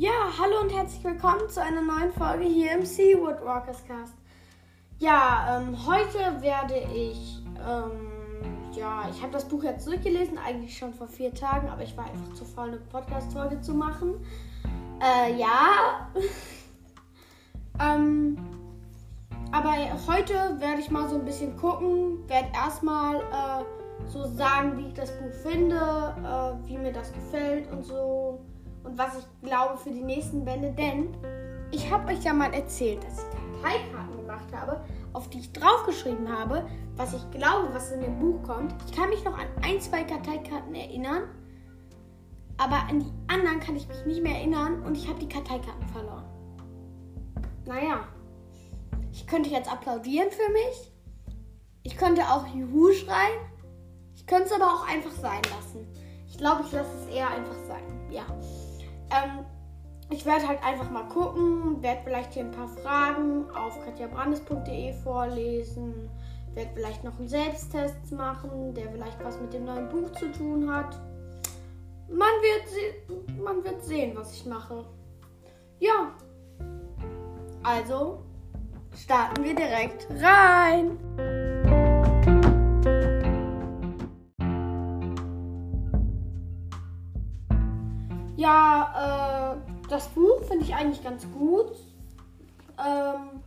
Ja, hallo und herzlich willkommen zu einer neuen Folge hier im Seawood Walkers Cast. Ja, ähm, heute werde ich, ähm, ja, ich habe das Buch jetzt durchgelesen, eigentlich schon vor vier Tagen, aber ich war einfach zu faul, eine Podcast-Folge zu machen. Äh, ja. ähm, aber heute werde ich mal so ein bisschen gucken, werde erstmal äh, so sagen, wie ich das Buch finde, äh, wie mir das gefällt und so und was ich glaube für die nächsten Bände, denn ich habe euch ja mal erzählt, dass ich Karteikarten gemacht habe, auf die ich draufgeschrieben habe, was ich glaube, was in dem Buch kommt. Ich kann mich noch an ein, zwei Karteikarten erinnern, aber an die anderen kann ich mich nicht mehr erinnern und ich habe die Karteikarten verloren. Naja, ich könnte jetzt applaudieren für mich. Ich könnte auch Juhu schreien. Ich könnte es aber auch einfach sein lassen. Ich glaube, ich lasse es eher einfach sein. Ja. Ähm, ich werde halt einfach mal gucken, werde vielleicht hier ein paar Fragen auf katjabrandes.de vorlesen, werde vielleicht noch einen Selbsttest machen, der vielleicht was mit dem neuen Buch zu tun hat. Man wird, man wird sehen, was ich mache. Ja. Also starten wir direkt rein. Das Buch finde ich eigentlich ganz gut. Ähm,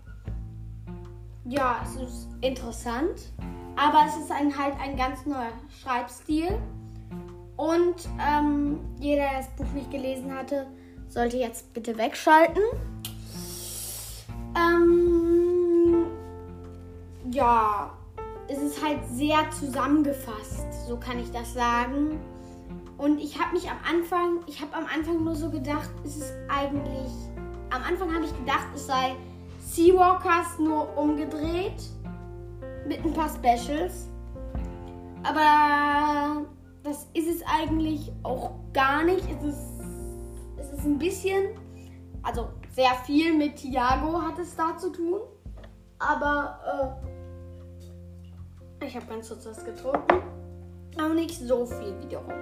ja, es ist interessant, aber es ist ein, halt ein ganz neuer Schreibstil. Und ähm, jeder, der das Buch nicht gelesen hatte, sollte jetzt bitte wegschalten. Ähm, ja, es ist halt sehr zusammengefasst, so kann ich das sagen. Und ich habe mich am Anfang, ich habe am Anfang nur so gedacht, es ist eigentlich, am Anfang habe ich gedacht, es sei Seawalkers nur umgedreht mit ein paar Specials. Aber das ist es eigentlich auch gar nicht. Es ist, es ist ein bisschen, also sehr viel mit Tiago hat es da zu tun. Aber äh, ich habe ganz kurz was getrunken. Aber nicht so viel wiederum.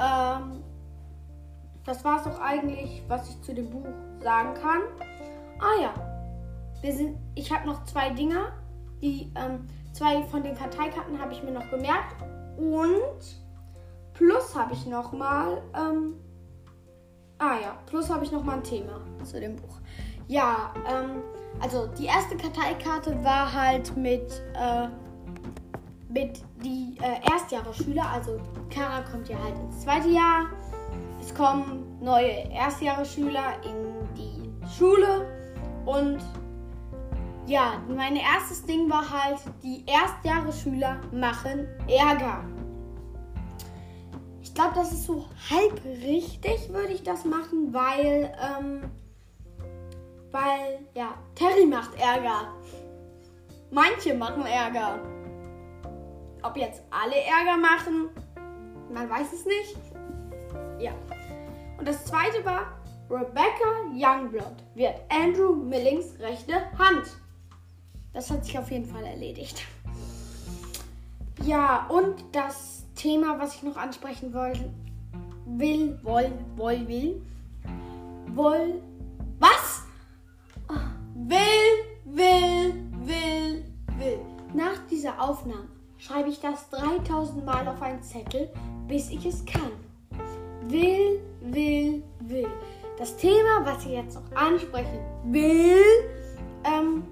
Ähm, das war es auch eigentlich, was ich zu dem Buch sagen kann. Ah ja, wir sind, ich habe noch zwei Dinger. Die ähm, zwei von den Karteikarten habe ich mir noch gemerkt. Und plus habe ich noch mal. Ähm, ah ja, plus habe ich noch mal ein Thema zu dem Buch. Ja, ähm, also die erste Karteikarte war halt mit äh, mit die äh, Erstjahresschüler, also Kara kommt ja halt ins zweite Jahr. Es kommen neue Erstjahresschüler in die Schule und ja, mein erstes Ding war halt, die Erstjahresschüler machen Ärger. Ich glaube, das ist so halb richtig, würde ich das machen, weil, ähm, weil, ja, Terry macht Ärger. Manche machen Ärger. Ob jetzt alle Ärger machen, man weiß es nicht. Ja. Und das zweite war, Rebecca Youngblood wird Andrew Millings rechte Hand. Das hat sich auf jeden Fall erledigt. Ja, und das Thema, was ich noch ansprechen wollte, will, woll, woll, will, woll, was? Will, will, will, will. Nach dieser Aufnahme schreibe ich das 3000 Mal auf einen Zettel, bis ich es kann. Will, will, will. Das Thema, was ich jetzt noch ansprechen will, ähm,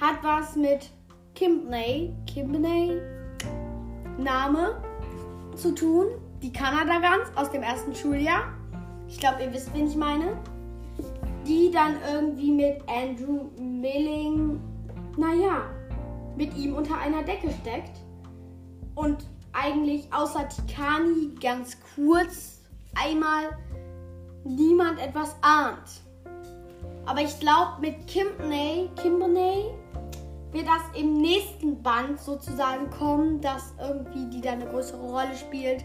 hat was mit Kimbney, Kimbney, Name zu tun. Die Kanada-Gans aus dem ersten Schuljahr. Ich glaube, ihr wisst, wen ich meine. Die dann irgendwie mit Andrew Milling, naja, mit ihm unter einer Decke steckt und eigentlich außer Tikani ganz kurz einmal niemand etwas ahnt. Aber ich glaube, mit Kimbney, Kimbney wird das im nächsten Band sozusagen kommen, dass irgendwie die da eine größere Rolle spielt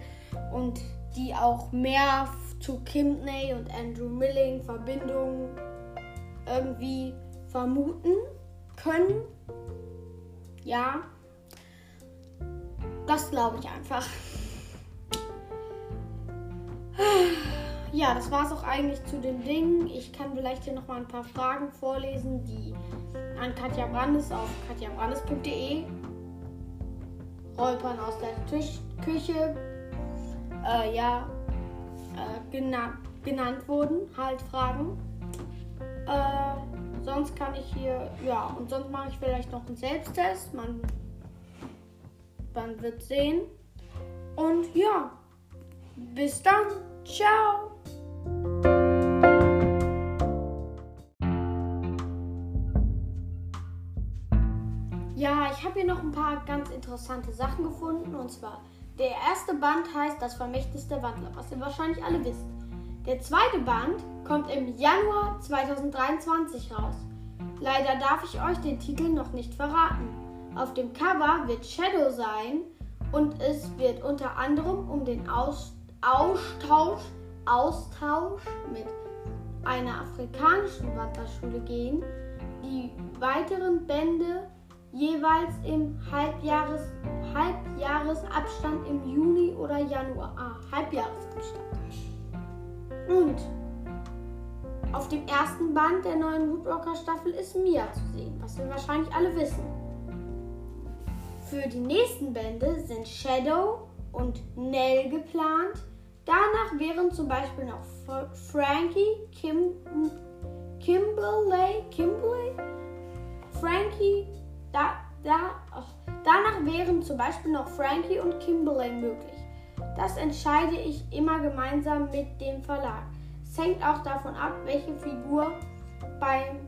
und die auch mehr zu Kimbney und Andrew Milling Verbindungen irgendwie vermuten können. Ja, das glaube ich einfach. ja, das war es auch eigentlich zu den Dingen. Ich kann vielleicht hier nochmal ein paar Fragen vorlesen, die an Katja Brandes auf katjabrandes.de Räupern aus der Tisch Küche äh, ja, äh, gena genannt wurden, halt Fragen. Äh, sonst kann ich hier, ja, und sonst mache ich vielleicht noch einen Selbsttest. Man, man wird sehen. Und ja, bis dann. Ciao. Ja, ich habe hier noch ein paar ganz interessante Sachen gefunden. Und zwar, der erste Band heißt Das Vermächtnis der Wandler, was ihr wahrscheinlich alle wisst. Der zweite Band kommt im Januar 2023 raus. Leider darf ich euch den Titel noch nicht verraten. Auf dem Cover wird Shadow sein und es wird unter anderem um den Aus Austausch, Austausch mit einer afrikanischen Wanderschule gehen. Die weiteren Bände jeweils im Halbjahres, Halbjahresabstand im Juni oder Januar. Ah, Halbjahresabstand. Und auf dem ersten Band der neuen Woodwalker Staffel ist Mia zu sehen, was wir wahrscheinlich alle wissen. Für die nächsten Bände sind Shadow und Nell geplant. Danach wären zum Beispiel noch Frankie, Kim, Kimberley, Kimberley, Frankie, da, da, oh, danach wären zum Beispiel noch Frankie und Kimberley möglich. Das entscheide ich immer gemeinsam mit dem Verlag. Es hängt auch davon ab, welche Figur beim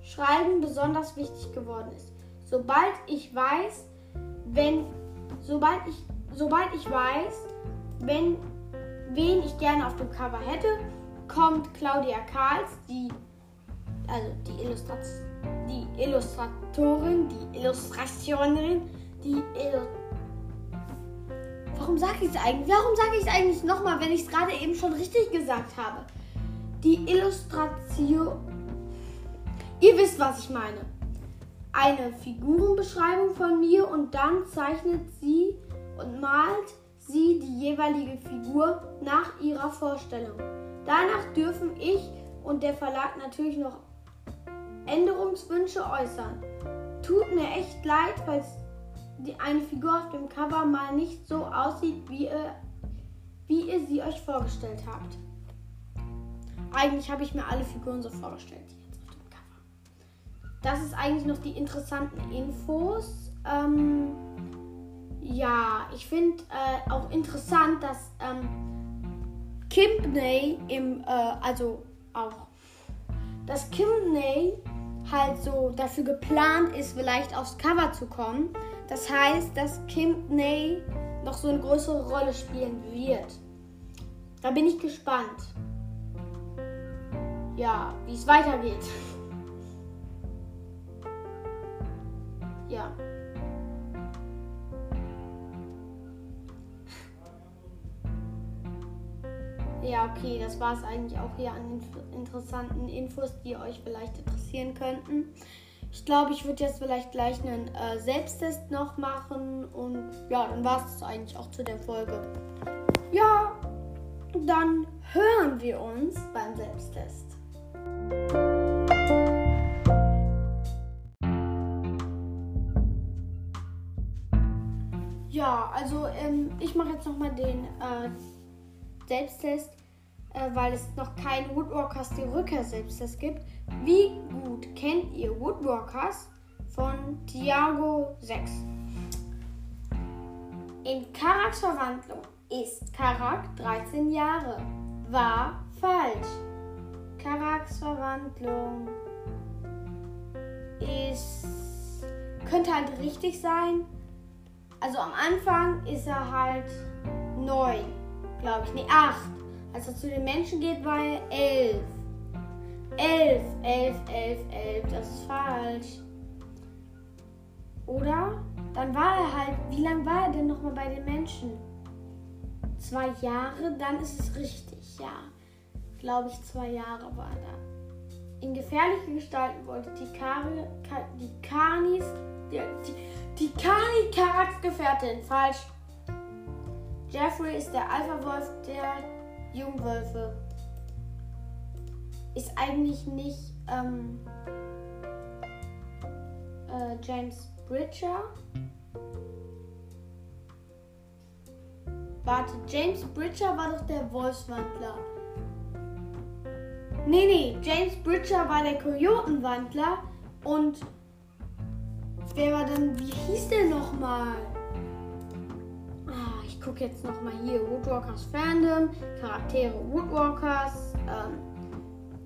Schreiben besonders wichtig geworden ist. Sobald ich weiß, wenn sobald ich sobald ich weiß, wenn wen ich gerne auf dem Cover hätte, kommt Claudia Karls, die also die, Illustrat die Illustratorin, die Illustrationerin, die Illustration Warum sage ich es eigentlich? Warum sage ich es eigentlich nochmal, wenn ich es gerade eben schon richtig gesagt habe? Die Illustration. Ihr wisst, was ich meine. Eine Figurenbeschreibung von mir und dann zeichnet sie und malt sie die jeweilige Figur nach ihrer Vorstellung. Danach dürfen ich und der Verlag natürlich noch Änderungswünsche äußern. Tut mir echt leid, falls eine Figur auf dem Cover mal nicht so aussieht, wie ihr, wie ihr sie euch vorgestellt habt. Eigentlich habe ich mir alle Figuren so vorgestellt, Das ist eigentlich noch die interessanten Infos. Ähm, ja, ich finde äh, auch interessant, dass ähm, Kimpney im, äh, also auch, dass Kimpney halt so dafür geplant ist, vielleicht aufs Cover zu kommen. Das heißt, dass Kim Ney noch so eine größere Rolle spielen wird. Da bin ich gespannt. Ja, wie es weitergeht. Ja. Ja, okay, das war es eigentlich auch hier an interessanten Infos, die euch vielleicht interessieren könnten. Ich glaube, ich würde jetzt vielleicht gleich einen äh, Selbsttest noch machen und ja, dann war es eigentlich auch zu der Folge. Ja, dann hören wir uns beim Selbsttest. Also ähm, ich mache jetzt nochmal den äh, Selbsttest äh, weil es noch keinen Woodwalkers die Rückkehr Selbsttest gibt. Wie gut kennt ihr Woodwalkers von Tiago 6? In Karaks Verwandlung ist Karak 13 Jahre. War falsch. Karaks Verwandlung ist könnte halt richtig sein. Also am Anfang ist er halt neun, glaube ich. Nee, acht. Als er zu den Menschen geht, war er elf. Elf, elf, elf, elf. Das ist falsch. Oder? Dann war er halt. Wie lange war er denn nochmal bei den Menschen? Zwei Jahre, dann ist es richtig, ja. Glaube ich, zwei Jahre war er da. In gefährliche Gestalten wollte die, Kari, die Kanis, die, die, die Kani Karaks Gefährtin, falsch. Jeffrey ist der Alpha-Wolf, der Jungwölfe ist eigentlich nicht ähm, äh, James Bridger. Warte, James Bridger war doch der Wolfswandler. Nee, nee, James Bridger war der Kojotenwandler und wer war dann, wie hieß der nochmal? Ah, ich gucke jetzt nochmal hier, Woodwalkers Fandom, Charaktere Woodwalkers, ähm,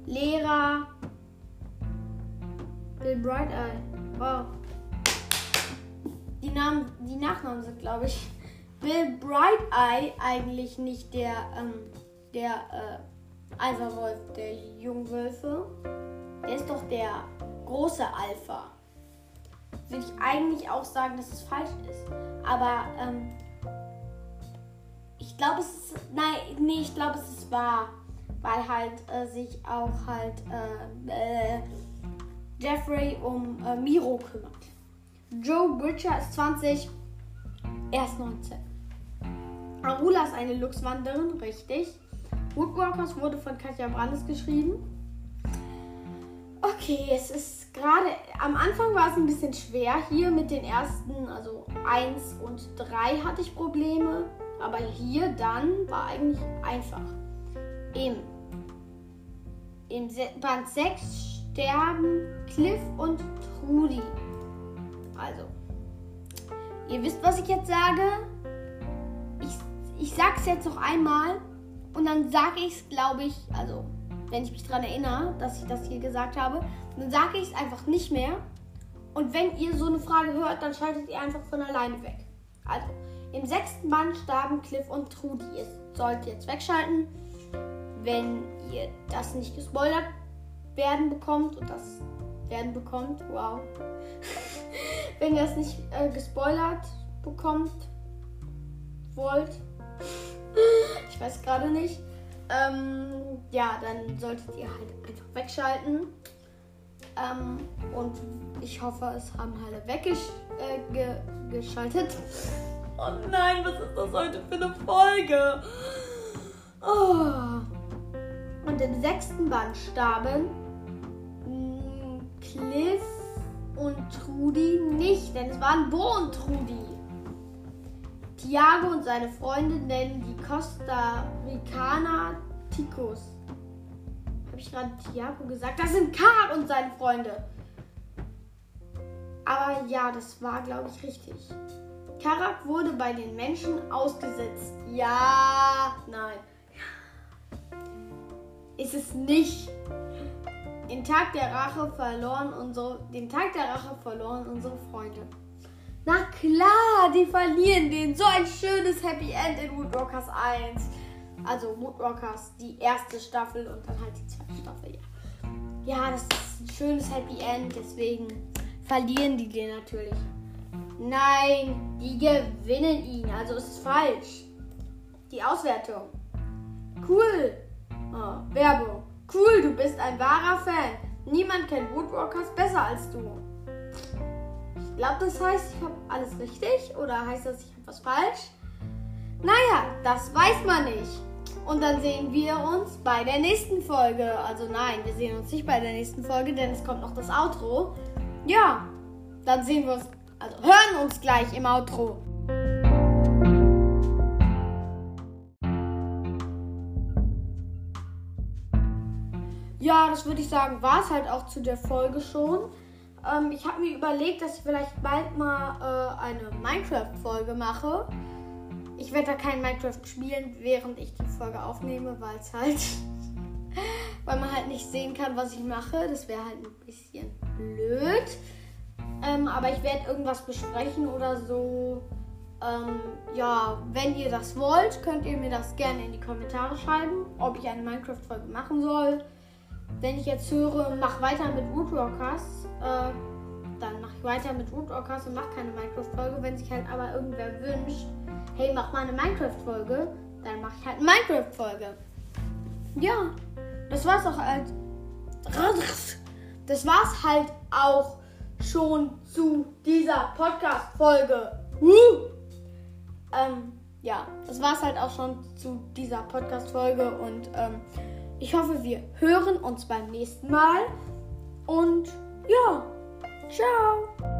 Lehrer, Bill Bright Eye. Wow. Die, Namen, die Nachnamen sind, glaube ich, Bill Bright Eye eigentlich nicht der, ähm, der, äh, Alpha-Wolf der Jungwölfe. Der ist doch der große Alpha. Würde ich eigentlich auch sagen, dass es falsch ist. Aber ähm, ich glaube, es ist. Nein, nee, ich glaube, es ist wahr. Weil halt äh, sich auch halt äh, äh, Jeffrey um äh, Miro kümmert. Joe Bridger ist 20, er ist 19. Arula ist eine Luchswanderin, richtig. Woodwalkers wurde von Katja Brandes geschrieben. Okay, es ist gerade, am Anfang war es ein bisschen schwer hier mit den ersten, also 1 und 3 hatte ich Probleme, aber hier dann war eigentlich einfach. Im, im Band 6 sterben Cliff und Trudy. Also, ihr wisst, was ich jetzt sage. Ich, ich sag's jetzt noch einmal. Und dann sage ich es, glaube ich, also wenn ich mich daran erinnere, dass ich das hier gesagt habe, dann sage ich es einfach nicht mehr. Und wenn ihr so eine Frage hört, dann schaltet ihr einfach von alleine weg. Also, im sechsten Band starben Cliff und Trudy. Ihr sollt jetzt wegschalten, wenn ihr das nicht gespoilert werden bekommt und das werden bekommt. Wow. wenn ihr es nicht äh, gespoilert bekommt wollt, ich weiß gerade nicht. Ähm, ja, dann solltet ihr halt einfach wegschalten. Ähm, und ich hoffe, es haben alle weggeschaltet. Äh, oh nein, was ist das heute für eine Folge? Oh. Und im sechsten Band starben mm, Cliff und Trudi nicht, denn es waren Bo und Trudi. Tiago und seine Freunde nennen die Costa Ricaner Ticos. Ich gerade Tiago gesagt? Das sind Karak und seine Freunde. Aber ja, das war, glaube ich, richtig. Karak wurde bei den Menschen ausgesetzt. Ja, nein. Ist es nicht. Den Tag der Rache verloren unsere, den Tag der Rache verloren unsere Freunde. Na klar, die verlieren den. So ein schönes Happy End in Woodwalkers 1. Also Woodwalkers, die erste Staffel und dann halt die zweite Staffel, ja. Ja, das ist ein schönes Happy End, deswegen verlieren die den natürlich. Nein, die gewinnen ihn, also ist es falsch. Die Auswertung. Cool. Oh, Werbung. Cool, du bist ein wahrer Fan. Niemand kennt Woodwalkers besser als du glaube, das heißt, ich habe alles richtig oder heißt das, ich habe was falsch? Naja, das weiß man nicht. Und dann sehen wir uns bei der nächsten Folge. Also nein, wir sehen uns nicht bei der nächsten Folge, denn es kommt noch das Outro. Ja, dann sehen wir uns, also hören uns gleich im Outro. Ja, das würde ich sagen, war es halt auch zu der Folge schon. Ähm, ich habe mir überlegt, dass ich vielleicht bald mal äh, eine Minecraft-Folge mache. Ich werde da kein Minecraft spielen, während ich die Folge aufnehme, weil es halt. weil man halt nicht sehen kann, was ich mache. Das wäre halt ein bisschen blöd. Ähm, aber ich werde irgendwas besprechen oder so. Ähm, ja, wenn ihr das wollt, könnt ihr mir das gerne in die Kommentare schreiben, ob ich eine Minecraft-Folge machen soll. Wenn ich jetzt höre, mach weiter mit Woodrockers, äh, dann mache ich weiter mit Orcas und mache keine Minecraft-Folge. Wenn sich halt aber irgendwer wünscht, hey, mach mal eine Minecraft-Folge, dann mache ich halt eine Minecraft-Folge. Ja, das war's auch halt. Das war's halt auch schon zu dieser Podcast-Folge. Ähm, ja, das war es halt auch schon zu dieser Podcast-Folge und ähm, ich hoffe, wir hören uns beim nächsten Mal. Und ja, ciao.